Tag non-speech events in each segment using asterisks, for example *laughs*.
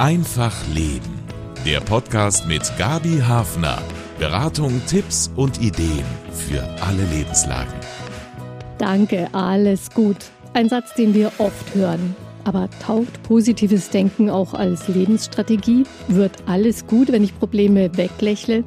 Einfach Leben. Der Podcast mit Gabi Hafner. Beratung, Tipps und Ideen für alle Lebenslagen. Danke, alles gut. Ein Satz, den wir oft hören. Aber taugt positives Denken auch als Lebensstrategie? Wird alles gut, wenn ich Probleme weglächle?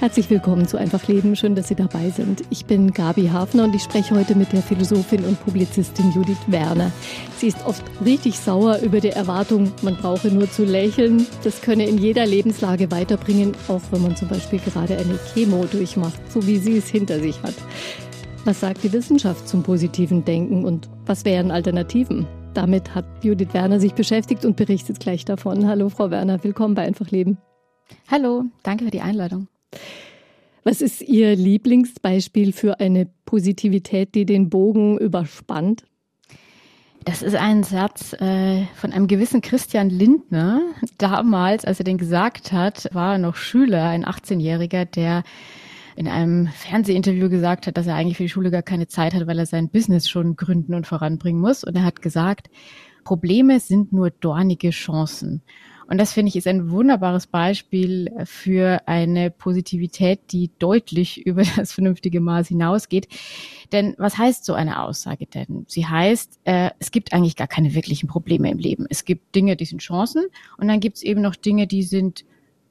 Herzlich willkommen zu Einfach Leben. Schön, dass Sie dabei sind. Ich bin Gabi Hafner und ich spreche heute mit der Philosophin und Publizistin Judith Werner. Sie ist oft richtig sauer über die Erwartung, man brauche nur zu lächeln. Das könne in jeder Lebenslage weiterbringen, auch wenn man zum Beispiel gerade eine Chemo durchmacht, so wie sie es hinter sich hat. Was sagt die Wissenschaft zum positiven Denken und was wären Alternativen? Damit hat Judith Werner sich beschäftigt und berichtet gleich davon. Hallo, Frau Werner, willkommen bei Einfach Leben. Hallo, danke für die Einladung. Was ist Ihr Lieblingsbeispiel für eine Positivität, die den Bogen überspannt? Das ist ein Satz äh, von einem gewissen Christian Lindner. Damals, als er den gesagt hat, war er noch Schüler, ein 18-Jähriger, der in einem Fernsehinterview gesagt hat, dass er eigentlich für die Schule gar keine Zeit hat, weil er sein Business schon gründen und voranbringen muss. Und er hat gesagt, Probleme sind nur dornige Chancen. Und das finde ich ist ein wunderbares Beispiel für eine Positivität, die deutlich *laughs* über das vernünftige Maß hinausgeht. Denn was heißt so eine Aussage denn? Sie heißt, äh, es gibt eigentlich gar keine wirklichen Probleme im Leben. Es gibt Dinge, die sind Chancen und dann gibt es eben noch Dinge, die sind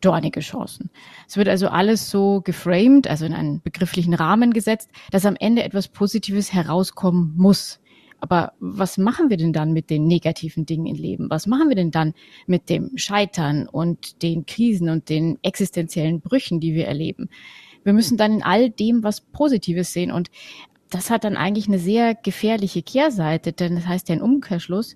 dornige Chancen. Es wird also alles so geframed, also in einen begrifflichen Rahmen gesetzt, dass am Ende etwas Positives herauskommen muss. Aber was machen wir denn dann mit den negativen Dingen im Leben? Was machen wir denn dann mit dem Scheitern und den Krisen und den existenziellen Brüchen, die wir erleben? Wir müssen dann in all dem was Positives sehen und das hat dann eigentlich eine sehr gefährliche Kehrseite, denn das heißt ja ein Umkehrschluss,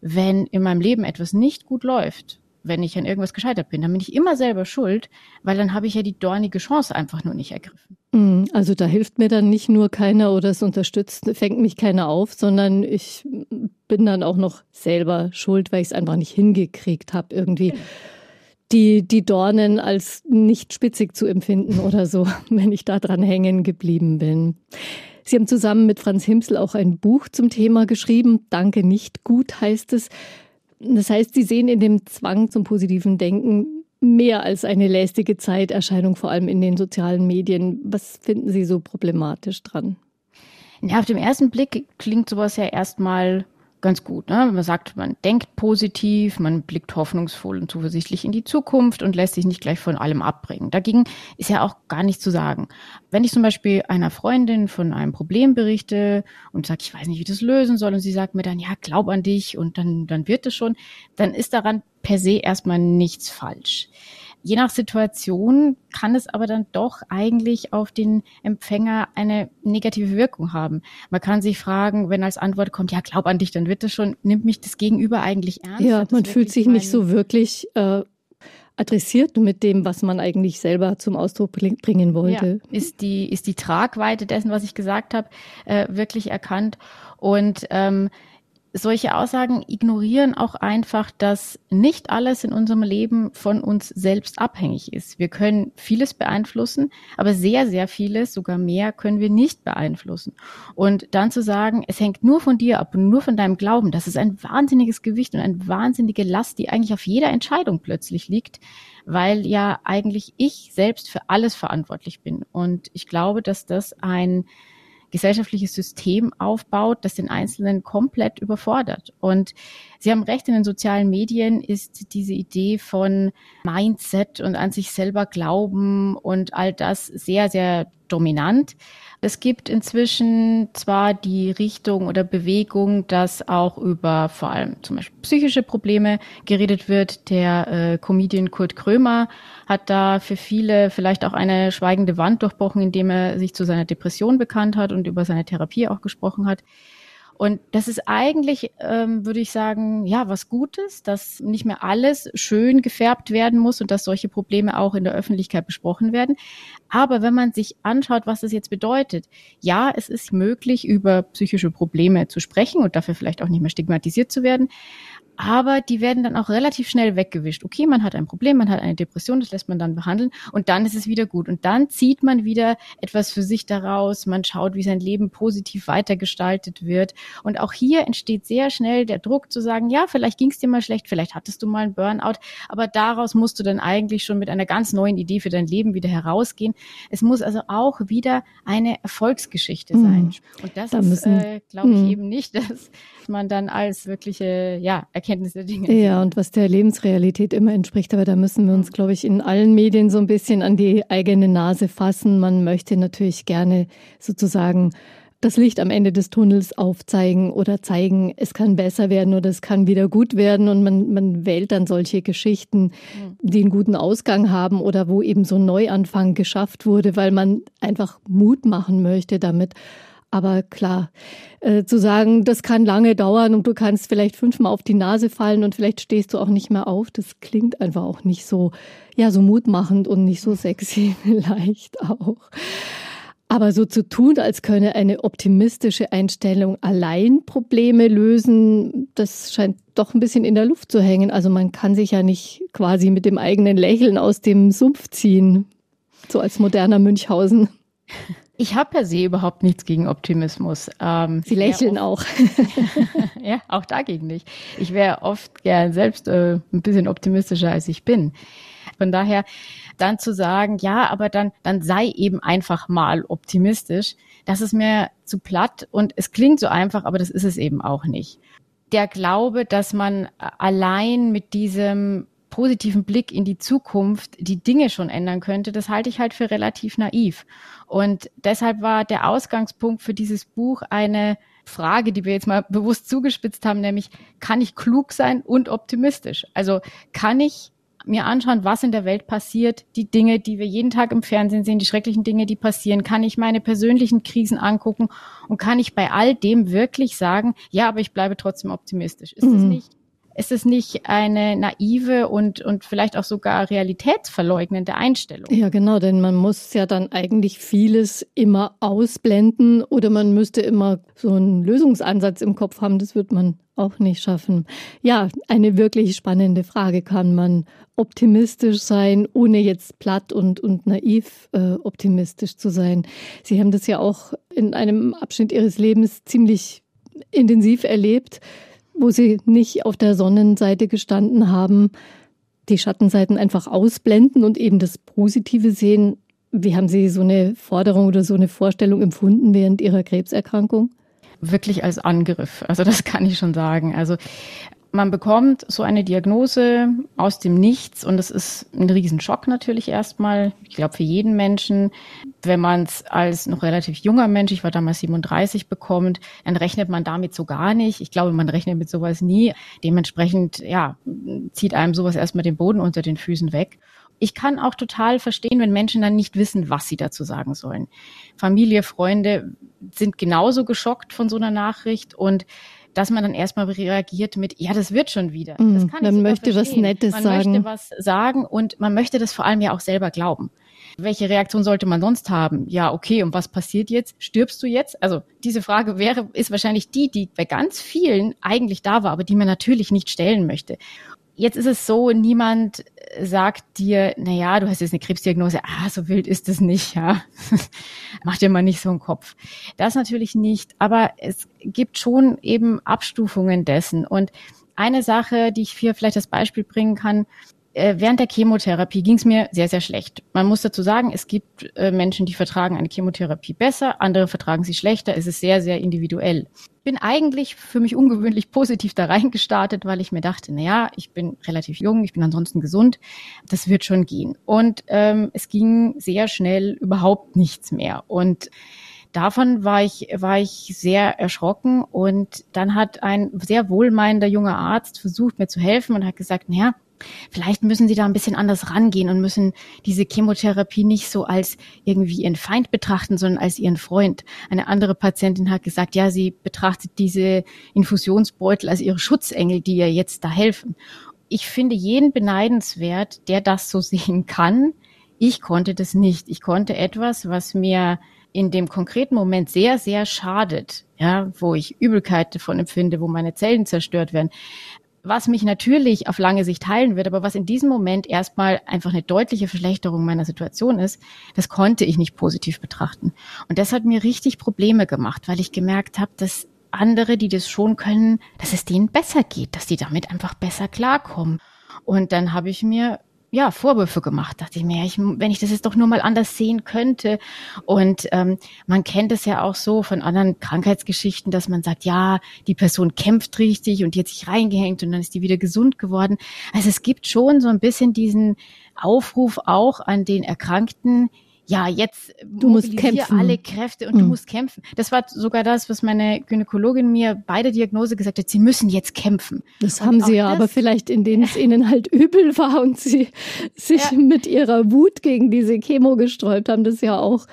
wenn in meinem Leben etwas nicht gut läuft wenn ich an irgendwas gescheitert bin. Dann bin ich immer selber schuld, weil dann habe ich ja die dornige Chance einfach nur nicht ergriffen. Mm, also da hilft mir dann nicht nur keiner oder es unterstützt, fängt mich keiner auf, sondern ich bin dann auch noch selber schuld, weil ich es einfach nicht hingekriegt habe, irgendwie. Genau. Die, die Dornen als nicht spitzig zu empfinden oder so, *laughs* wenn ich da dran hängen geblieben bin. Sie haben zusammen mit Franz Himsel auch ein Buch zum Thema geschrieben. Danke nicht gut heißt es. Das heißt, Sie sehen in dem Zwang zum positiven Denken mehr als eine lästige Zeiterscheinung, vor allem in den sozialen Medien. Was finden Sie so problematisch dran? Ja, auf den ersten Blick klingt sowas ja erstmal ganz gut. Ne? Man sagt, man denkt positiv, man blickt hoffnungsvoll und zuversichtlich in die Zukunft und lässt sich nicht gleich von allem abbringen. Dagegen ist ja auch gar nichts zu sagen. Wenn ich zum Beispiel einer Freundin von einem Problem berichte und sage, ich weiß nicht, wie das lösen soll, und sie sagt mir dann, ja, glaub an dich und dann, dann wird es schon, dann ist daran per se erstmal nichts falsch. Je nach Situation kann es aber dann doch eigentlich auf den Empfänger eine negative Wirkung haben. Man kann sich fragen, wenn als Antwort kommt, ja, glaub an dich, dann wird das schon, nimmt mich das Gegenüber eigentlich ernst? Ja, man fühlt sich nicht so wirklich äh, adressiert mit dem, was man eigentlich selber zum Ausdruck bringen wollte. Ja, ist die ist die Tragweite dessen, was ich gesagt habe, äh, wirklich erkannt und ähm, solche Aussagen ignorieren auch einfach, dass nicht alles in unserem Leben von uns selbst abhängig ist. Wir können vieles beeinflussen, aber sehr, sehr vieles, sogar mehr, können wir nicht beeinflussen. Und dann zu sagen, es hängt nur von dir ab und nur von deinem Glauben, das ist ein wahnsinniges Gewicht und eine wahnsinnige Last, die eigentlich auf jeder Entscheidung plötzlich liegt, weil ja eigentlich ich selbst für alles verantwortlich bin. Und ich glaube, dass das ein gesellschaftliches System aufbaut, das den Einzelnen komplett überfordert. Und Sie haben recht, in den sozialen Medien ist diese Idee von Mindset und an sich selber glauben und all das sehr, sehr dominant. Es gibt inzwischen zwar die Richtung oder Bewegung, dass auch über vor allem zum Beispiel psychische Probleme geredet wird. Der äh, Comedian Kurt Krömer hat da für viele vielleicht auch eine schweigende Wand durchbrochen, indem er sich zu seiner Depression bekannt hat und über seine Therapie auch gesprochen hat. Und das ist eigentlich, ähm, würde ich sagen, ja, was Gutes, dass nicht mehr alles schön gefärbt werden muss und dass solche Probleme auch in der Öffentlichkeit besprochen werden. Aber wenn man sich anschaut, was das jetzt bedeutet, ja, es ist möglich, über psychische Probleme zu sprechen und dafür vielleicht auch nicht mehr stigmatisiert zu werden. Aber die werden dann auch relativ schnell weggewischt. Okay, man hat ein Problem, man hat eine Depression, das lässt man dann behandeln und dann ist es wieder gut. Und dann zieht man wieder etwas für sich daraus, man schaut, wie sein Leben positiv weitergestaltet wird. Und auch hier entsteht sehr schnell der Druck zu sagen, ja, vielleicht ging es dir mal schlecht, vielleicht hattest du mal einen Burnout, aber daraus musst du dann eigentlich schon mit einer ganz neuen Idee für dein Leben wieder herausgehen. Es muss also auch wieder eine Erfolgsgeschichte sein. Mhm. Und das da ist, äh, glaube ich, mhm. eben nicht, *laughs* dass man dann als wirkliche, ja, Erkenntnis der Dinge. Ja, und was der Lebensrealität immer entspricht. Aber da müssen wir uns, mhm. glaube ich, in allen Medien so ein bisschen an die eigene Nase fassen. Man möchte natürlich gerne sozusagen das Licht am Ende des Tunnels aufzeigen oder zeigen, es kann besser werden oder es kann wieder gut werden und man, man wählt dann solche Geschichten, mhm. die einen guten Ausgang haben oder wo eben so ein Neuanfang geschafft wurde, weil man einfach Mut machen möchte damit. Aber klar, äh, zu sagen, das kann lange dauern und du kannst vielleicht fünfmal auf die Nase fallen und vielleicht stehst du auch nicht mehr auf, das klingt einfach auch nicht so, ja, so mutmachend und nicht so sexy *laughs* vielleicht auch. Aber so zu tun, als könne eine optimistische Einstellung allein Probleme lösen, das scheint doch ein bisschen in der Luft zu hängen. Also man kann sich ja nicht quasi mit dem eigenen Lächeln aus dem Sumpf ziehen, so als moderner Münchhausen. Ich habe per se überhaupt nichts gegen Optimismus. Ähm, Sie lächeln auch. *laughs* ja, auch dagegen nicht. Ich wäre oft gern selbst äh, ein bisschen optimistischer, als ich bin. Von daher dann zu sagen, ja, aber dann, dann sei eben einfach mal optimistisch, das ist mir zu platt und es klingt so einfach, aber das ist es eben auch nicht. Der Glaube, dass man allein mit diesem positiven Blick in die Zukunft die Dinge schon ändern könnte, das halte ich halt für relativ naiv. Und deshalb war der Ausgangspunkt für dieses Buch eine Frage, die wir jetzt mal bewusst zugespitzt haben, nämlich kann ich klug sein und optimistisch? Also kann ich mir anschauen, was in der Welt passiert, die Dinge, die wir jeden Tag im Fernsehen sehen, die schrecklichen Dinge, die passieren, kann ich meine persönlichen Krisen angucken und kann ich bei all dem wirklich sagen, ja, aber ich bleibe trotzdem optimistisch. Ist mhm. nicht ist es nicht eine naive und, und vielleicht auch sogar realitätsverleugnende Einstellung? Ja, genau, denn man muss ja dann eigentlich vieles immer ausblenden oder man müsste immer so einen Lösungsansatz im Kopf haben. Das wird man auch nicht schaffen. Ja, eine wirklich spannende Frage. Kann man optimistisch sein, ohne jetzt platt und, und naiv äh, optimistisch zu sein? Sie haben das ja auch in einem Abschnitt Ihres Lebens ziemlich intensiv erlebt wo sie nicht auf der Sonnenseite gestanden haben, die Schattenseiten einfach ausblenden und eben das Positive sehen. Wie haben Sie so eine Forderung oder so eine Vorstellung empfunden während Ihrer Krebserkrankung? Wirklich als Angriff. Also das kann ich schon sagen. Also man bekommt so eine Diagnose aus dem Nichts und es ist ein Riesenschock natürlich erstmal. Ich glaube für jeden Menschen. Wenn man es als noch relativ junger Mensch, ich war damals 37, bekommt, dann rechnet man damit so gar nicht. Ich glaube, man rechnet mit sowas nie. Dementsprechend, ja, zieht einem sowas erstmal den Boden unter den Füßen weg. Ich kann auch total verstehen, wenn Menschen dann nicht wissen, was sie dazu sagen sollen. Familie, Freunde sind genauso geschockt von so einer Nachricht und dass man dann erstmal reagiert mit, ja, das wird schon wieder. Kann man möchte verstehen. was Nettes man sagen. Man möchte was sagen und man möchte das vor allem ja auch selber glauben. Welche Reaktion sollte man sonst haben? Ja, okay, und was passiert jetzt? Stirbst du jetzt? Also diese Frage wäre, ist wahrscheinlich die, die bei ganz vielen eigentlich da war, aber die man natürlich nicht stellen möchte. Jetzt ist es so, niemand sagt dir, na ja, du hast jetzt eine Krebsdiagnose, ah, so wild ist es nicht, ja. *laughs* Mach dir mal nicht so einen Kopf. Das natürlich nicht, aber es gibt schon eben Abstufungen dessen. Und eine Sache, die ich hier vielleicht als Beispiel bringen kann, äh, während der Chemotherapie ging es mir sehr, sehr schlecht. Man muss dazu sagen, es gibt äh, Menschen, die vertragen eine Chemotherapie besser, andere vertragen sie schlechter. Es ist sehr, sehr individuell. Bin eigentlich für mich ungewöhnlich *laughs* positiv da reingestartet, weil ich mir dachte, na ja, ich bin relativ jung, ich bin ansonsten gesund, das wird schon gehen. Und ähm, es ging sehr schnell überhaupt nichts mehr. Und davon war ich, war ich sehr erschrocken und dann hat ein sehr wohlmeinender junger Arzt versucht, mir zu helfen und hat gesagt, naja, Vielleicht müssen Sie da ein bisschen anders rangehen und müssen diese Chemotherapie nicht so als irgendwie Ihren Feind betrachten, sondern als Ihren Freund. Eine andere Patientin hat gesagt, ja, sie betrachtet diese Infusionsbeutel als ihre Schutzengel, die ihr jetzt da helfen. Ich finde jeden beneidenswert, der das so *laughs* sehen kann. Ich konnte das nicht. Ich konnte etwas, was mir in dem konkreten Moment sehr, sehr schadet, ja, wo ich Übelkeit davon empfinde, wo meine Zellen zerstört werden, was mich natürlich auf lange Sicht heilen wird, aber was in diesem Moment erstmal einfach eine deutliche Verschlechterung meiner Situation ist, das konnte ich nicht positiv betrachten. Und das hat mir richtig Probleme gemacht, weil ich gemerkt habe, dass andere, die das schon können, dass es denen besser geht, dass die damit einfach besser klarkommen. Und dann habe ich mir ja, Vorwürfe gemacht. Dachte ich mir, ich, wenn ich das jetzt doch nur mal anders sehen könnte. Und ähm, man kennt es ja auch so von anderen Krankheitsgeschichten, dass man sagt, ja, die Person kämpft richtig und die hat sich reingehängt und dann ist die wieder gesund geworden. Also es gibt schon so ein bisschen diesen Aufruf auch an den Erkrankten, ja, jetzt du musst kämpfen. alle Kräfte und mhm. du musst kämpfen. Das war sogar das, was meine Gynäkologin mir bei der Diagnose gesagt hat, sie müssen jetzt kämpfen. Das und haben sie ja, aber vielleicht in denen *laughs* es ihnen halt übel war und sie sich ja. mit ihrer Wut gegen diese Chemo gesträubt haben, das ist ja auch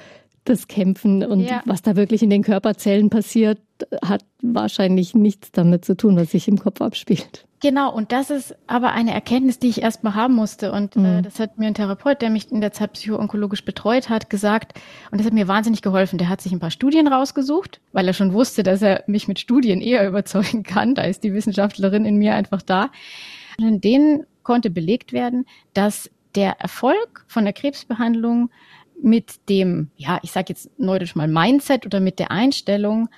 das Kämpfen und ja. was da wirklich in den Körperzellen passiert, hat wahrscheinlich nichts damit zu tun, was sich im Kopf abspielt. Genau, und das ist aber eine Erkenntnis, die ich erstmal haben musste. Und äh, mhm. äh, das hat mir ein Therapeut, der mich in der Zeit psychoonkologisch betreut hat, gesagt. Und das hat mir wahnsinnig geholfen. Der hat sich ein paar Studien rausgesucht, weil er schon wusste, dass er mich mit Studien eher *laughs* überzeugen kann. Da ist die Wissenschaftlerin in mir einfach da. Und in denen konnte belegt werden, dass der Erfolg von der Krebsbehandlung mit dem, ja, ich sage jetzt neudeutsch mal Mindset oder mit der Einstellung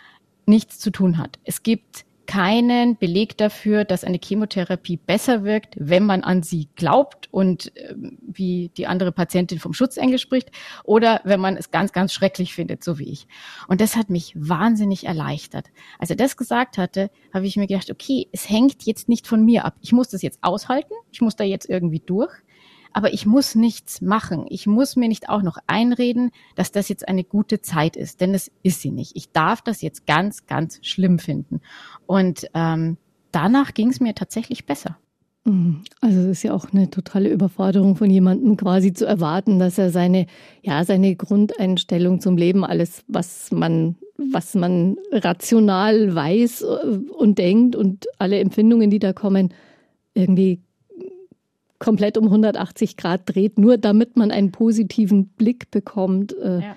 nichts zu tun hat. Es gibt keinen Beleg dafür, dass eine Chemotherapie besser wirkt, wenn man an sie glaubt und äh, wie die andere Patientin vom Schutzengel spricht oder wenn man es ganz, ganz schrecklich findet, so wie ich. Und das hat mich wahnsinnig erleichtert. Als er das gesagt hatte, habe ich mir gedacht, okay, es hängt jetzt nicht von mir ab. Ich muss das jetzt aushalten. Ich muss da jetzt irgendwie durch aber ich muss nichts machen. Ich muss mir nicht auch noch einreden, dass das jetzt eine gute Zeit ist, denn es ist sie nicht. Ich darf das jetzt ganz, ganz schlimm finden. Und ähm, danach ging es mir tatsächlich besser. Mhm. Also es ist ja auch eine totale Überforderung von jemandem quasi zu erwarten, dass er seine ja seine Grundeinstellung zum Leben, alles was man was man rational weiß äh, und denkt und alle Empfindungen, die da kommen, irgendwie komplett um 180 Grad dreht, nur damit man einen positiven Blick bekommt. Äh, ja.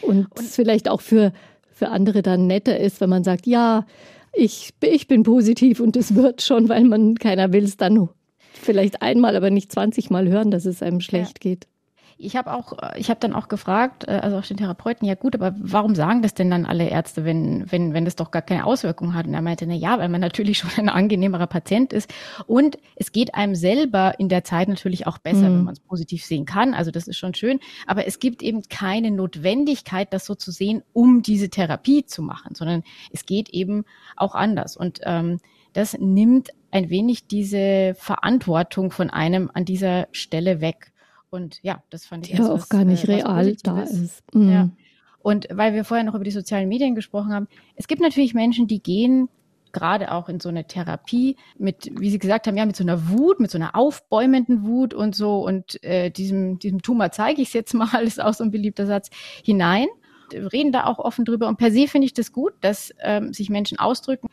Und, und vielleicht auch für, für andere dann netter ist, wenn man sagt, ja, ich, ich bin positiv und es wird schon, weil man keiner will es dann vielleicht einmal, aber nicht 20 Mal hören, dass es einem schlecht ja. geht. Ich habe auch, ich habe dann auch gefragt, äh, also auch den Therapeuten, ja gut, aber warum sagen das denn dann alle Ärzte, wenn, wenn, wenn das doch gar keine Auswirkungen hat? Und er meinte, na ja, weil man natürlich *laughs* schon ein angenehmerer Patient ist. Und es geht einem selber in der Zeit natürlich auch besser, mhm. wenn man es positiv sehen kann. Also das ist schon schön. Aber es gibt eben keine Notwendigkeit, das so zu sehen, um diese Therapie zu machen, sondern es geht eben auch anders. Und ähm, das nimmt ein wenig diese Verantwortung von einem an dieser Stelle weg. Und ja, das fand ich ja auch gar nicht äh, real da ist. Mhm. Ja. Und weil wir vorher noch über die sozialen Medien gesprochen haben, es gibt natürlich Menschen, die gehen gerade auch in so eine Therapie mit, wie Sie gesagt haben, ja, mit so einer Wut, mit so einer aufbäumenden Wut und so und äh, diesem, diesem Tumor zeige ich es jetzt *laughs* mal, ist auch so ein beliebter Satz, hinein. Reden da auch offen drüber. Und per se finde ich das gut, dass ähm, sich Menschen ausdrücken.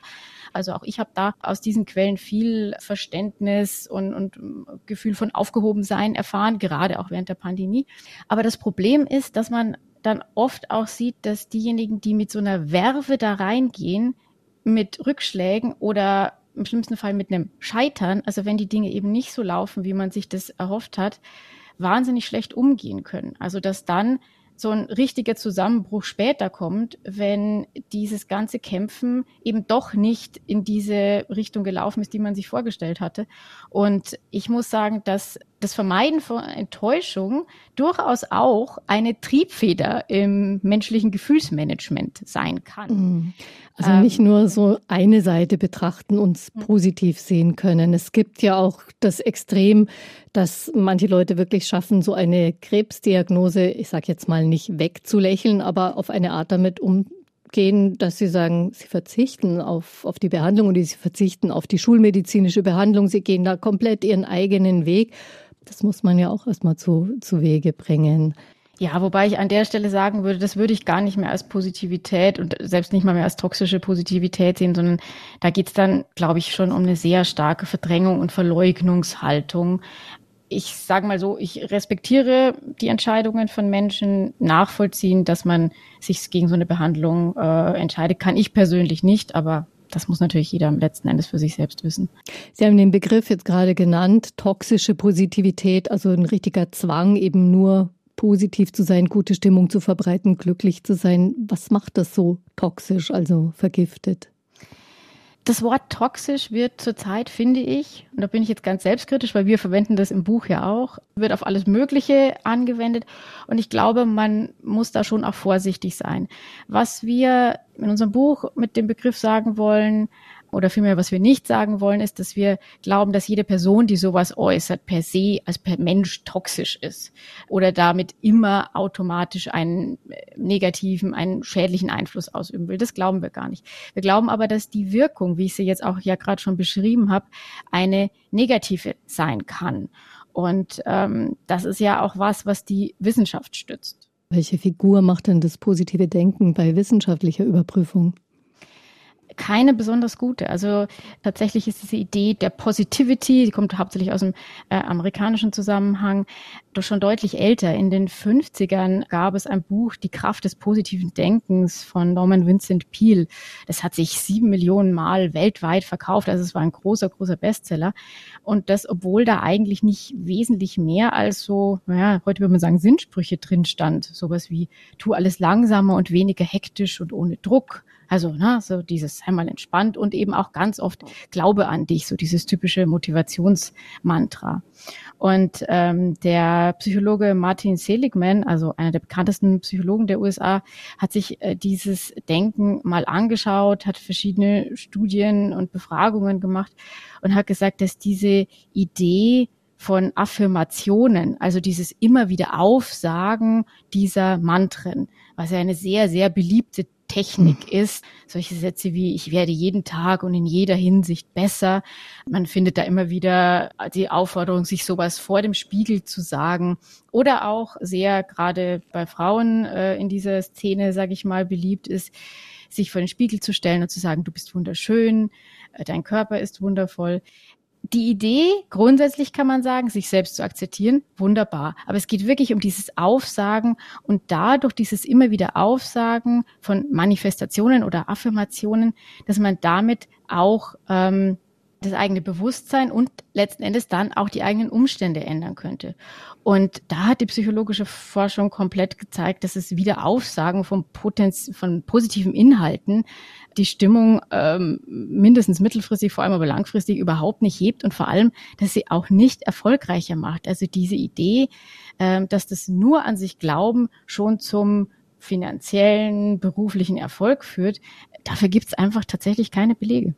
Also auch ich habe da aus diesen Quellen viel Verständnis und, und Gefühl von Aufgehobensein erfahren, gerade auch während der Pandemie. Aber das Problem ist, dass man dann oft auch sieht, dass diejenigen, die mit so einer Werbe da reingehen, mit Rückschlägen oder im schlimmsten Fall mit einem Scheitern, also wenn die Dinge eben nicht so laufen, wie man sich das erhofft hat, wahnsinnig schlecht umgehen können. Also dass dann so ein richtiger Zusammenbruch später kommt, wenn dieses ganze Kämpfen eben doch nicht in diese Richtung gelaufen ist, die man sich vorgestellt hatte. Und ich muss sagen, dass das Vermeiden von Enttäuschung durchaus auch eine Triebfeder im menschlichen Gefühlsmanagement sein kann. Mhm. Also nicht ähm, nur so eine Seite betrachten und mhm. positiv sehen können. Es gibt ja auch das Extrem, dass manche Leute wirklich schaffen, so eine Krebsdiagnose, ich sage jetzt mal nicht wegzulächeln, aber auf eine Art damit umgehen, dass sie sagen, sie verzichten auf, auf die Behandlung und sie verzichten auf die schulmedizinische Behandlung. Sie gehen da komplett ihren eigenen Weg das muss man ja auch erstmal zu, zu Wege bringen. Ja, wobei ich an der Stelle sagen würde, das würde ich gar nicht mehr als Positivität und selbst nicht mal mehr als toxische Positivität sehen, sondern da geht es dann, glaube ich, schon um eine sehr starke Verdrängung und Verleugnungshaltung. Ich sage mal so, ich respektiere die Entscheidungen von Menschen, nachvollziehen, dass man sich gegen so eine Behandlung äh, entscheidet, kann ich persönlich nicht, aber das muss natürlich jeder letzten Endes für sich selbst wissen. Sie haben den Begriff jetzt gerade genannt, toxische Positivität, also ein richtiger Zwang, eben nur positiv zu sein, gute Stimmung zu verbreiten, glücklich zu sein. Was macht das so toxisch, also vergiftet? Das Wort toxisch wird zurzeit, finde ich, und da bin ich jetzt ganz selbstkritisch, weil wir verwenden das im Buch ja auch, wird auf alles Mögliche angewendet. Und ich glaube, man muss da schon auch vorsichtig sein. Was wir in unserem Buch mit dem Begriff sagen wollen, oder vielmehr, was wir nicht sagen wollen, ist, dass wir glauben, dass jede Person, die sowas äußert, per se als per Mensch toxisch ist oder damit immer automatisch einen äh, negativen, einen schädlichen Einfluss ausüben will. Das glauben wir gar nicht. Wir glauben aber, dass die Wirkung, wie ich sie jetzt auch ja gerade schon beschrieben habe, eine negative sein kann. Und ähm, das ist ja auch was, was die Wissenschaft stützt. Welche Figur macht denn das positive Denken bei wissenschaftlicher Überprüfung? Keine besonders gute. Also tatsächlich ist diese Idee der Positivity, die kommt hauptsächlich aus dem äh, amerikanischen Zusammenhang, doch schon deutlich älter. In den 50ern gab es ein Buch, Die Kraft des positiven Denkens von Norman Vincent Peale. Das hat sich sieben Millionen Mal weltweit verkauft. Also es war ein großer, großer Bestseller. Und das, obwohl da eigentlich nicht wesentlich mehr als so, naja, heute würde man sagen, Sinnsprüche drin stand. Sowas wie, tu alles langsamer und weniger hektisch und ohne Druck also, ne, so dieses einmal entspannt und eben auch ganz oft Glaube an dich, so dieses typische Motivationsmantra. Und ähm, der Psychologe Martin Seligman, also einer der bekanntesten Psychologen der USA, hat sich äh, dieses Denken mal angeschaut, hat verschiedene Studien und Befragungen gemacht und hat gesagt, dass diese Idee von Affirmationen, also dieses immer wieder Aufsagen dieser Mantren, was ja eine sehr, sehr beliebte Technik ist. Solche Sätze wie ich werde jeden Tag und in jeder Hinsicht besser. Man findet da immer wieder die Aufforderung, sich sowas vor dem Spiegel zu sagen. Oder auch sehr gerade bei Frauen äh, in dieser Szene, sage ich mal, beliebt ist, sich vor den Spiegel zu stellen und zu sagen, du bist wunderschön, äh, dein Körper ist wundervoll die Idee, grundsätzlich kann man sagen, sich selbst zu akzeptieren, wunderbar. Aber es geht wirklich um dieses Aufsagen und dadurch dieses immer wieder Aufsagen von Manifestationen oder Affirmationen, dass man damit auch ähm, das eigene Bewusstsein und letzten Endes dann auch die eigenen Umstände ändern könnte. Und da hat die psychologische Forschung komplett gezeigt, dass es wieder Aufsagen von, Potenz von positiven Inhalten die Stimmung ähm, mindestens mittelfristig, vor allem aber langfristig überhaupt nicht hebt und vor allem, dass sie auch nicht erfolgreicher macht. Also diese Idee, ähm, dass das nur an sich Glauben schon zum finanziellen, beruflichen Erfolg führt, dafür gibt es einfach tatsächlich keine Belege.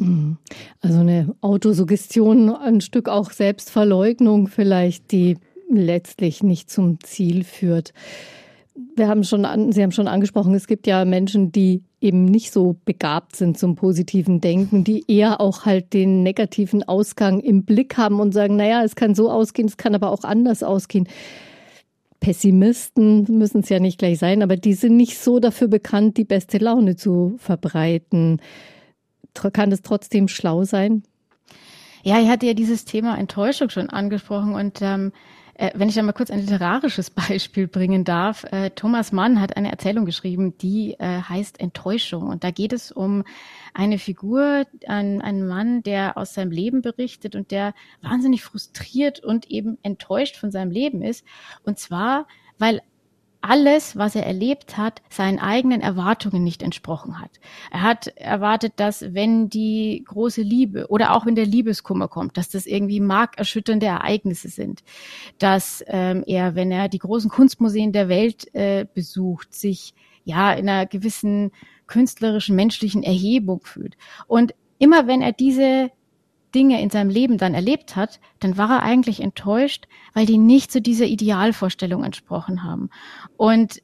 Mhm. Also eine Autosuggestion, ein Stück auch Selbstverleugnung vielleicht, die letztlich nicht zum Ziel führt. Wir haben schon an, Sie haben schon angesprochen, es gibt ja Menschen, die eben nicht so begabt sind zum positiven Denken, die eher auch halt den negativen Ausgang im Blick haben und sagen, naja, es kann so ausgehen, es kann aber auch anders ausgehen. Pessimisten müssen es ja nicht gleich sein, aber die sind nicht so dafür bekannt, die beste Laune zu verbreiten kann es trotzdem schlau sein? Ja, ich hatte ja dieses Thema Enttäuschung schon angesprochen und ähm, äh, wenn ich da mal kurz ein literarisches *laughs* Beispiel bringen darf. Äh, Thomas Mann hat eine Erzählung geschrieben, die äh, heißt Enttäuschung. Und da geht es um eine Figur, ein, einen Mann, der aus seinem Leben berichtet und der wahnsinnig frustriert und eben enttäuscht von seinem Leben ist. Und zwar, weil alles, was er erlebt hat, seinen eigenen Erwartungen nicht entsprochen hat. Er hat erwartet, dass wenn die große Liebe oder auch wenn der Liebeskummer kommt, dass das irgendwie markerschütternde Ereignisse sind, dass ähm, er, wenn er die großen Kunstmuseen der Welt äh, besucht, sich ja in einer gewissen künstlerischen, menschlichen Erhebung fühlt. Und immer wenn er diese Dinge in seinem Leben dann erlebt hat, dann war er eigentlich enttäuscht, weil die nicht zu dieser Idealvorstellung entsprochen haben. Und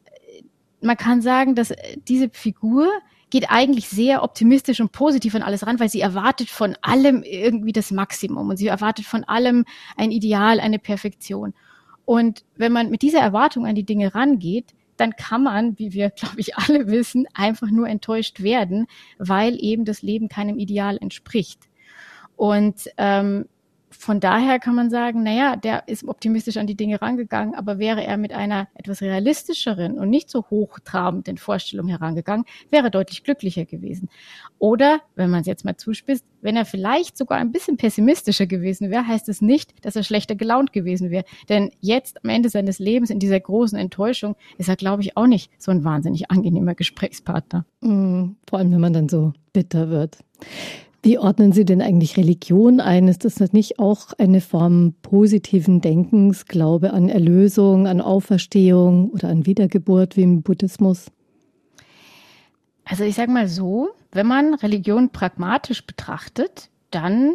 man kann sagen, dass diese Figur geht eigentlich sehr optimistisch und positiv an alles ran, weil sie erwartet von allem irgendwie das Maximum und sie erwartet von allem ein Ideal, eine Perfektion. Und wenn man mit dieser Erwartung an die Dinge rangeht, dann kann man, wie wir, *laughs* glaube ich, alle wissen, einfach nur enttäuscht werden, weil eben das Leben keinem Ideal entspricht. Und ähm, von daher kann man sagen, naja, der ist optimistisch an die Dinge rangegangen, aber wäre er mit einer etwas realistischeren und nicht so hochtrabenden Vorstellung herangegangen, wäre er deutlich glücklicher gewesen. Oder, wenn man es jetzt mal zuspitzt, wenn er vielleicht sogar ein bisschen pessimistischer gewesen wäre, heißt es nicht, dass er schlechter gelaunt gewesen wäre. Denn jetzt am Ende seines Lebens in dieser großen Enttäuschung ist er, glaube ich, auch nicht so ein wahnsinnig angenehmer Gesprächspartner. Mm, vor allem, wenn man dann so bitter wird. Wie ordnen Sie denn eigentlich Religion ein? Ist das nicht auch eine Form positiven Denkens, Glaube an Erlösung, an Auferstehung oder an Wiedergeburt wie im Buddhismus? Also ich sage mal so, wenn man Religion pragmatisch betrachtet, dann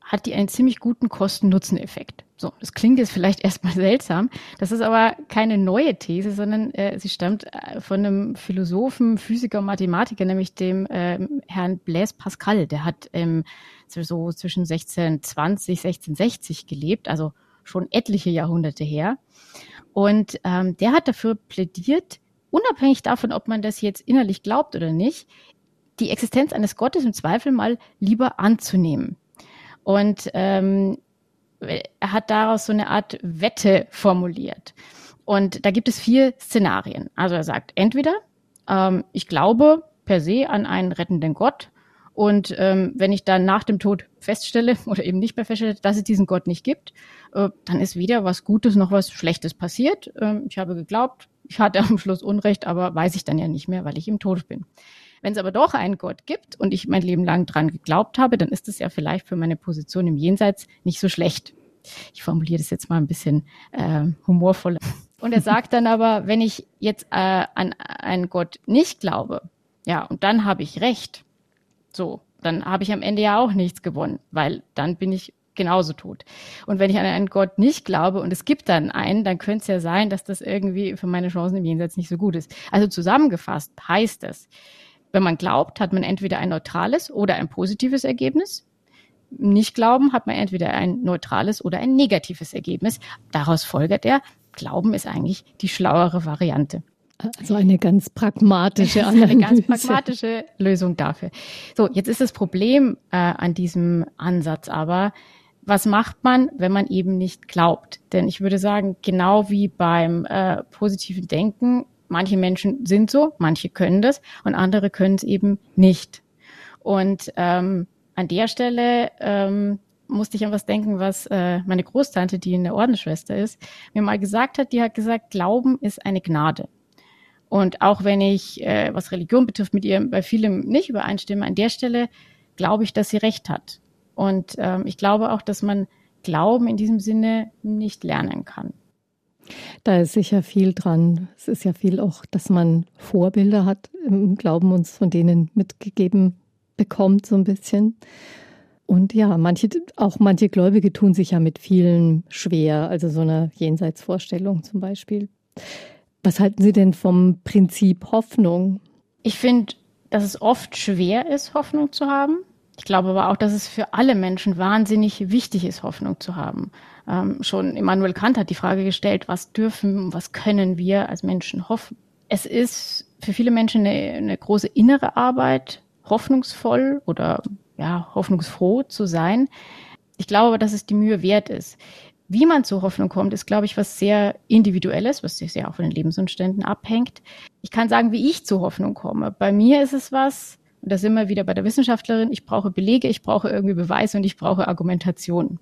hat die einen ziemlich guten Kosten-Nutzen-Effekt. So, das klingt jetzt vielleicht *laughs* erstmal seltsam. Das ist aber keine neue These, sondern äh, sie stammt äh, von einem Philosophen, Physiker und Mathematiker, nämlich dem äh, Herrn Blaise Pascal. Der hat ähm, so zwischen 1620, 1660 gelebt, also schon etliche Jahrhunderte her. Und ähm, der hat dafür plädiert, unabhängig davon, ob man das jetzt innerlich glaubt oder nicht, die Existenz eines Gottes im Zweifel mal lieber anzunehmen. Und ähm, er hat daraus so eine Art Wette formuliert. Und da gibt es vier Szenarien. Also er sagt, entweder ähm, ich glaube per se an einen rettenden Gott und ähm, wenn ich dann nach dem Tod feststelle *laughs* oder eben nicht mehr feststelle, dass es diesen Gott nicht gibt, äh, dann ist weder was Gutes noch was Schlechtes passiert. Ähm, ich habe geglaubt, ich hatte am Schluss Unrecht, aber weiß ich dann ja nicht mehr, weil ich im Tod bin. Wenn es aber doch einen Gott gibt und ich mein Leben lang dran geglaubt habe, dann ist es ja vielleicht für meine Position im Jenseits nicht so schlecht. Ich formuliere das jetzt mal ein bisschen äh, humorvoller. Und er sagt dann aber, wenn ich jetzt äh, an einen Gott nicht glaube, ja, und dann habe ich recht, so, dann habe ich am Ende ja auch nichts gewonnen, weil dann bin ich genauso tot. Und wenn ich an einen Gott nicht glaube und es gibt dann einen, dann könnte es ja sein, dass das irgendwie für meine Chancen im Jenseits nicht so gut ist. Also zusammengefasst heißt es, wenn man glaubt, hat man entweder ein neutrales oder ein positives Ergebnis. Nicht glauben hat man entweder ein neutrales oder ein negatives Ergebnis. Daraus folgert er, Glauben ist eigentlich die schlauere Variante. Also eine ganz pragmatische Analyse. Eine ganz pragmatische Lösung dafür. So, jetzt ist das Problem äh, an diesem Ansatz aber, was macht man, wenn man eben nicht glaubt? Denn ich würde sagen, genau wie beim äh, positiven Denken Manche Menschen sind so, manche können das und andere können es eben nicht. Und ähm, an der Stelle ähm, musste ich an was denken, was äh, meine Großtante, die eine Ordensschwester ist, mir mal gesagt hat. Die hat gesagt, Glauben ist eine Gnade. Und auch wenn ich, äh, was Religion betrifft, mit ihr bei vielem nicht übereinstimme, an der Stelle glaube ich, dass sie recht hat. Und ähm, ich glaube auch, dass man Glauben in diesem Sinne nicht lernen kann. Da ist sicher viel dran. Es ist ja viel auch, dass man Vorbilder hat im Glauben uns von denen mitgegeben bekommt, so ein bisschen. Und ja, manche, auch manche Gläubige tun sich ja mit vielen schwer, also so einer Jenseitsvorstellung zum Beispiel. Was halten Sie denn vom Prinzip Hoffnung? Ich finde, dass es oft schwer ist, Hoffnung zu haben. Ich glaube aber auch, dass es für alle Menschen wahnsinnig wichtig ist, Hoffnung zu haben. Ähm, schon Immanuel Kant hat die Frage gestellt, was dürfen, was können wir als Menschen hoffen? Es ist für viele Menschen eine, eine große innere Arbeit, hoffnungsvoll oder ja, hoffnungsfroh zu sein. Ich glaube dass es die Mühe wert ist. Wie man zur Hoffnung kommt, ist, glaube ich, was sehr Individuelles, was sehr auch von den Lebensumständen abhängt. Ich kann sagen, wie ich zur Hoffnung komme. Bei mir ist es was, und da sind wir wieder bei der Wissenschaftlerin, ich brauche Belege, ich brauche irgendwie Beweise und ich brauche Argumentation.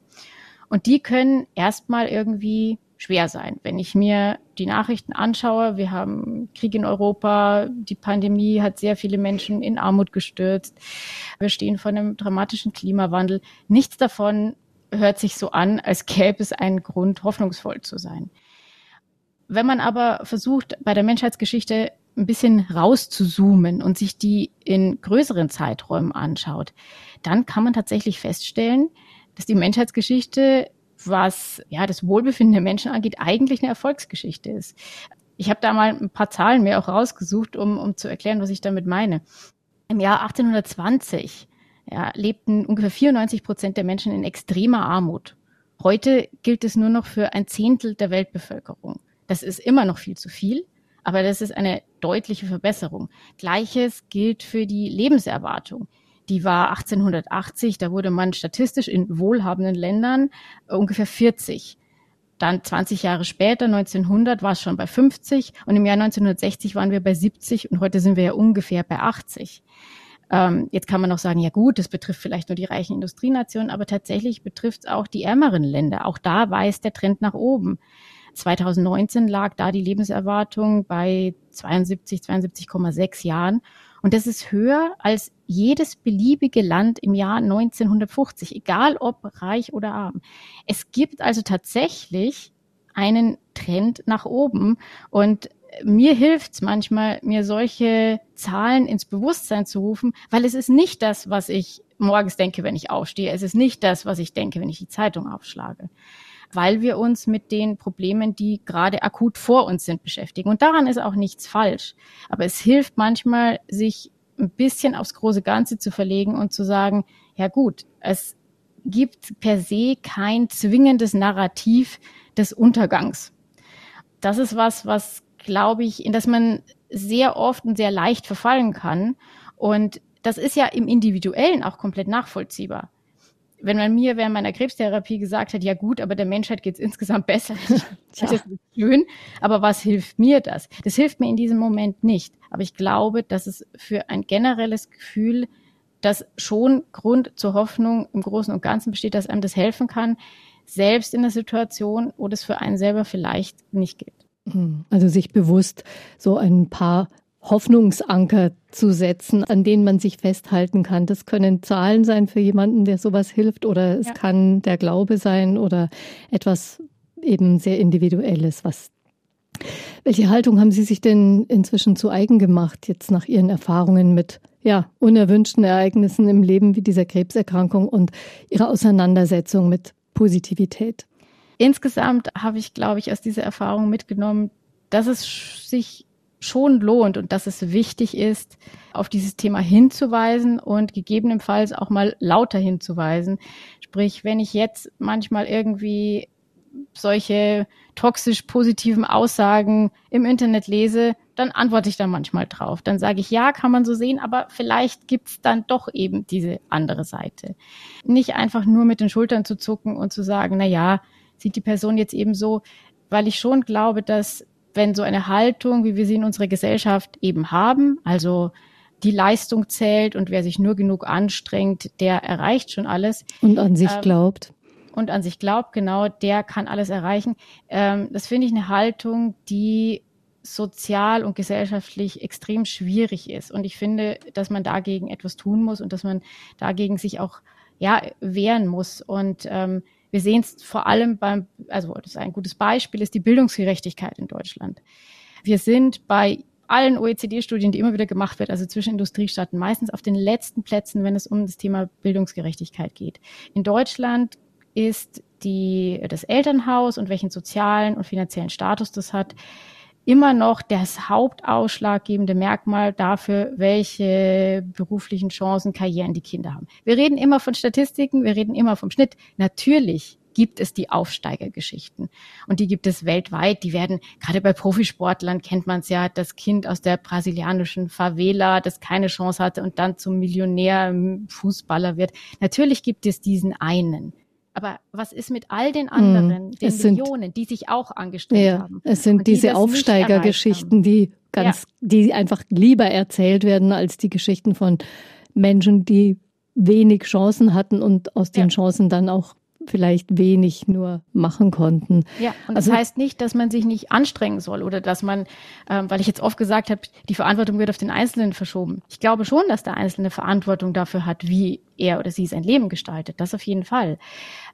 Und die können erstmal irgendwie schwer sein. Wenn ich mir die Nachrichten anschaue, wir haben Krieg in Europa, die Pandemie hat sehr viele Menschen in Armut gestürzt, wir stehen vor einem dramatischen Klimawandel. Nichts davon hört sich so an, als gäbe es einen Grund, hoffnungsvoll zu sein. Wenn man aber versucht, bei der Menschheitsgeschichte ein bisschen rauszuzoomen und sich die in größeren Zeiträumen anschaut, dann kann man tatsächlich feststellen, dass die Menschheitsgeschichte, was ja das Wohlbefinden der Menschen angeht, eigentlich eine Erfolgsgeschichte ist. Ich habe da mal ein paar Zahlen mehr auch rausgesucht, um, um zu erklären, was ich damit meine. Im Jahr 1820 ja, lebten ungefähr 94 Prozent der Menschen in extremer Armut. Heute gilt es nur noch für ein Zehntel der Weltbevölkerung. Das ist immer noch viel zu viel, aber das ist eine deutliche Verbesserung. Gleiches gilt für die Lebenserwartung. Die war 1880, da wurde man statistisch in wohlhabenden Ländern äh, ungefähr 40. Dann 20 Jahre später, 1900, war es schon bei 50 und im Jahr 1960 waren wir bei 70 und heute sind wir ja ungefähr bei 80. Ähm, jetzt kann man noch sagen, ja gut, das betrifft vielleicht nur die reichen Industrienationen, aber tatsächlich betrifft es auch die ärmeren Länder. Auch da weist der Trend nach oben. 2019 lag da die Lebenserwartung bei 72, 72,6 Jahren. Und das ist höher als jedes beliebige Land im Jahr 1950, egal ob reich oder arm. Es gibt also tatsächlich einen Trend nach oben. Und mir hilft es manchmal, mir solche Zahlen ins Bewusstsein zu rufen, weil es ist nicht das, was ich morgens denke, wenn ich aufstehe. Es ist nicht das, was ich denke, wenn ich die Zeitung aufschlage. Weil wir uns mit den Problemen, die gerade akut vor uns sind, beschäftigen. Und daran ist auch nichts falsch. Aber es hilft manchmal, sich ein bisschen aufs große Ganze zu verlegen und zu sagen, ja gut, es gibt per se kein zwingendes Narrativ des Untergangs. Das ist was, was glaube ich, in das man sehr oft und sehr leicht verfallen kann. Und das ist ja im Individuellen auch komplett nachvollziehbar. Wenn man mir während meiner Krebstherapie gesagt hat, ja gut, aber der Menschheit geht es insgesamt besser, *laughs* das ist schön, aber was hilft mir das? Das hilft mir in diesem Moment nicht. Aber ich glaube, dass es für ein generelles Gefühl, das schon Grund zur Hoffnung im Großen und Ganzen besteht, dass einem das helfen kann, selbst in der Situation, wo das für einen selber vielleicht nicht gilt. Hm. Also sich bewusst so ein paar Hoffnungsanker zu setzen, an denen man sich festhalten kann. Das können Zahlen sein für jemanden, der sowas hilft, oder es ja. kann der Glaube sein oder etwas eben sehr Individuelles, was welche Haltung haben Sie sich denn inzwischen zu eigen gemacht, jetzt nach Ihren Erfahrungen mit ja, unerwünschten Ereignissen im Leben wie dieser Krebserkrankung und Ihrer Auseinandersetzung mit Positivität? insgesamt habe ich, glaube ich, aus dieser Erfahrung mitgenommen, dass es sich schon lohnt und dass es wichtig ist, auf dieses Thema hinzuweisen und gegebenenfalls auch mal lauter hinzuweisen. Sprich, wenn ich jetzt manchmal irgendwie solche toxisch positiven Aussagen im Internet lese, dann antworte ich da manchmal drauf. Dann sage ich, ja, kann man so sehen, aber vielleicht gibt's dann doch eben diese andere Seite. Nicht einfach nur mit den Schultern zu zucken und zu sagen, na ja, sieht die Person jetzt eben so, weil ich schon glaube, dass wenn so eine Haltung, wie wir sie in unserer Gesellschaft eben haben, also die Leistung zählt und wer sich nur genug anstrengt, der erreicht schon alles. Und an sich ähm, glaubt. Und an sich glaubt, genau, der kann alles erreichen. Ähm, das finde ich eine Haltung, die sozial und gesellschaftlich extrem schwierig ist. Und ich finde, dass man dagegen etwas tun muss und dass man dagegen sich auch ja, wehren muss. Und ähm, wir sehen es vor allem beim, also das ist ein gutes Beispiel, ist die Bildungsgerechtigkeit in Deutschland. Wir sind bei allen OECD-Studien, die immer wieder gemacht wird, also zwischen Industriestaaten, meistens auf den letzten Plätzen, wenn es um das Thema Bildungsgerechtigkeit geht. In Deutschland ist die, das Elternhaus und welchen sozialen und finanziellen Status das hat, immer noch das hauptausschlaggebende Merkmal dafür, welche beruflichen Chancen, Karrieren die Kinder haben. Wir reden immer von Statistiken, wir reden immer vom Schnitt. Natürlich gibt es die Aufsteigergeschichten. Und die gibt es weltweit. Die werden, gerade bei Profisportlern kennt man es ja, das Kind aus der brasilianischen Favela, das keine Chance hatte und dann zum Millionär Fußballer wird. Natürlich gibt es diesen einen. Aber was ist mit all den anderen, mm, den Millionen, sind, die sich auch angestrengt ja, haben? Es sind diese Aufsteigergeschichten, die ganz, ja. die einfach lieber erzählt werden als die Geschichten von Menschen, die wenig Chancen hatten und aus den ja. Chancen dann auch vielleicht wenig nur machen konnten. Ja, und das also, heißt nicht, dass man sich nicht anstrengen soll oder dass man, ähm, weil ich jetzt oft gesagt habe, die Verantwortung wird auf den Einzelnen verschoben. Ich glaube schon, dass der Einzelne Verantwortung dafür hat, wie er oder sie sein Leben gestaltet. Das auf jeden Fall.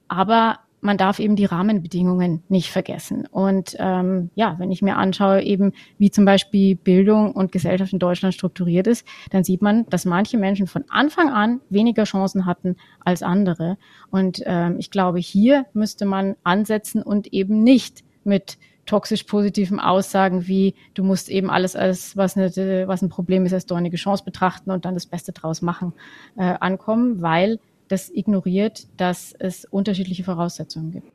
Aber man darf eben die Rahmenbedingungen nicht vergessen. Und ähm, ja, wenn ich mir anschaue, eben wie zum Beispiel Bildung und Gesellschaft in Deutschland strukturiert ist, dann sieht man, dass manche Menschen von Anfang an weniger Chancen hatten als andere. Und ähm, ich glaube, hier müsste man ansetzen und eben nicht mit toxisch positiven Aussagen wie du musst eben alles als was, eine, was ein Problem ist als dornige Chance betrachten und dann das Beste draus machen äh, ankommen, weil das ignoriert, dass es unterschiedliche Voraussetzungen gibt.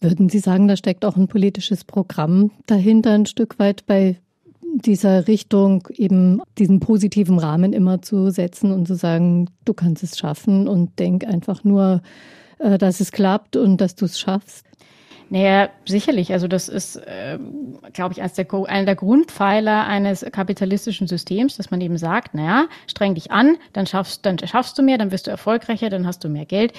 Würden Sie sagen, da steckt auch ein politisches Programm dahinter ein Stück weit bei dieser Richtung eben diesen positiven Rahmen immer zu setzen und zu sagen, du kannst es schaffen und denk einfach nur, äh, dass es klappt und dass du es schaffst? Naja, sicherlich. Also das ist, äh, glaube ich, eines der, einer der Grundpfeiler eines kapitalistischen Systems, dass man eben sagt, naja, streng dich an, dann schaffst, dann schaffst du mehr, dann wirst du erfolgreicher, dann hast du mehr Geld.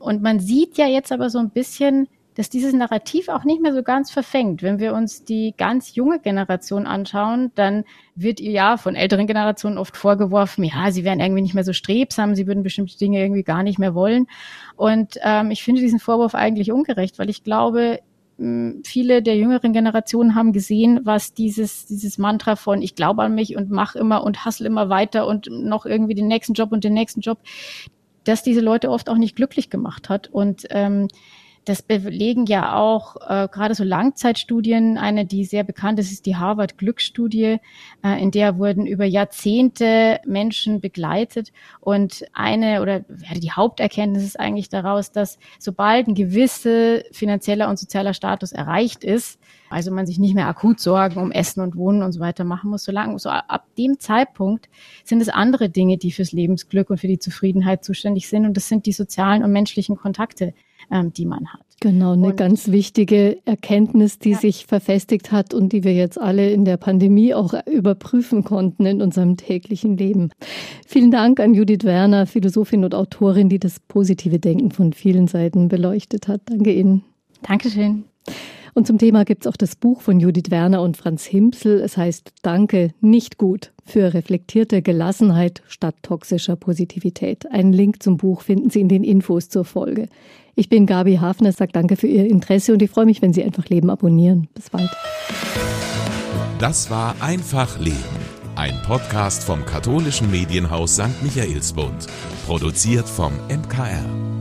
Und man sieht ja jetzt aber so ein bisschen, dass dieses Narrativ auch nicht mehr so ganz verfängt. Wenn wir uns die ganz junge Generation anschauen, dann wird ihr ja von älteren Generationen oft vorgeworfen, ja, sie wären irgendwie nicht mehr so strebsam, sie würden bestimmte Dinge irgendwie gar nicht mehr wollen. Und ähm, ich finde diesen Vorwurf eigentlich ungerecht, weil ich glaube, viele der jüngeren Generationen haben gesehen, was dieses, dieses Mantra von ich glaube an mich und mach immer und hustle immer weiter und noch irgendwie den nächsten Job und den nächsten Job, dass diese Leute oft auch nicht glücklich gemacht hat. Und ähm, das belegen ja auch äh, gerade so Langzeitstudien. Eine, die sehr bekannt ist, ist die Harvard-Glücksstudie, äh, in der wurden über Jahrzehnte Menschen begleitet. Und eine oder die Haupterkenntnis ist eigentlich daraus, dass sobald ein gewisser finanzieller und sozialer Status erreicht ist, also man sich nicht mehr akut Sorgen um Essen und Wohnen und so weiter machen muss, solange so ab dem Zeitpunkt sind es andere Dinge, die fürs Lebensglück und für die Zufriedenheit zuständig sind. Und das sind die sozialen und menschlichen Kontakte, ähm, die man hat. Genau, eine und, ganz wichtige Erkenntnis, die ja. sich verfestigt hat und die wir jetzt alle in der Pandemie auch überprüfen konnten in unserem täglichen Leben. Vielen Dank an Judith Werner, Philosophin und Autorin, die das positive Denken von vielen Seiten beleuchtet hat. Danke Ihnen. Dankeschön. Und zum Thema gibt es auch das Buch von Judith Werner und Franz Himsel. Es heißt Danke, nicht gut für reflektierte Gelassenheit statt toxischer Positivität. Einen Link zum Buch finden Sie in den Infos zur Folge. Ich bin Gabi Hafner, sage danke für Ihr Interesse und ich freue mich, wenn Sie einfach Leben abonnieren. Bis bald. Das war Einfach Leben, ein Podcast vom katholischen Medienhaus St. Michaelsbund, produziert vom MKR.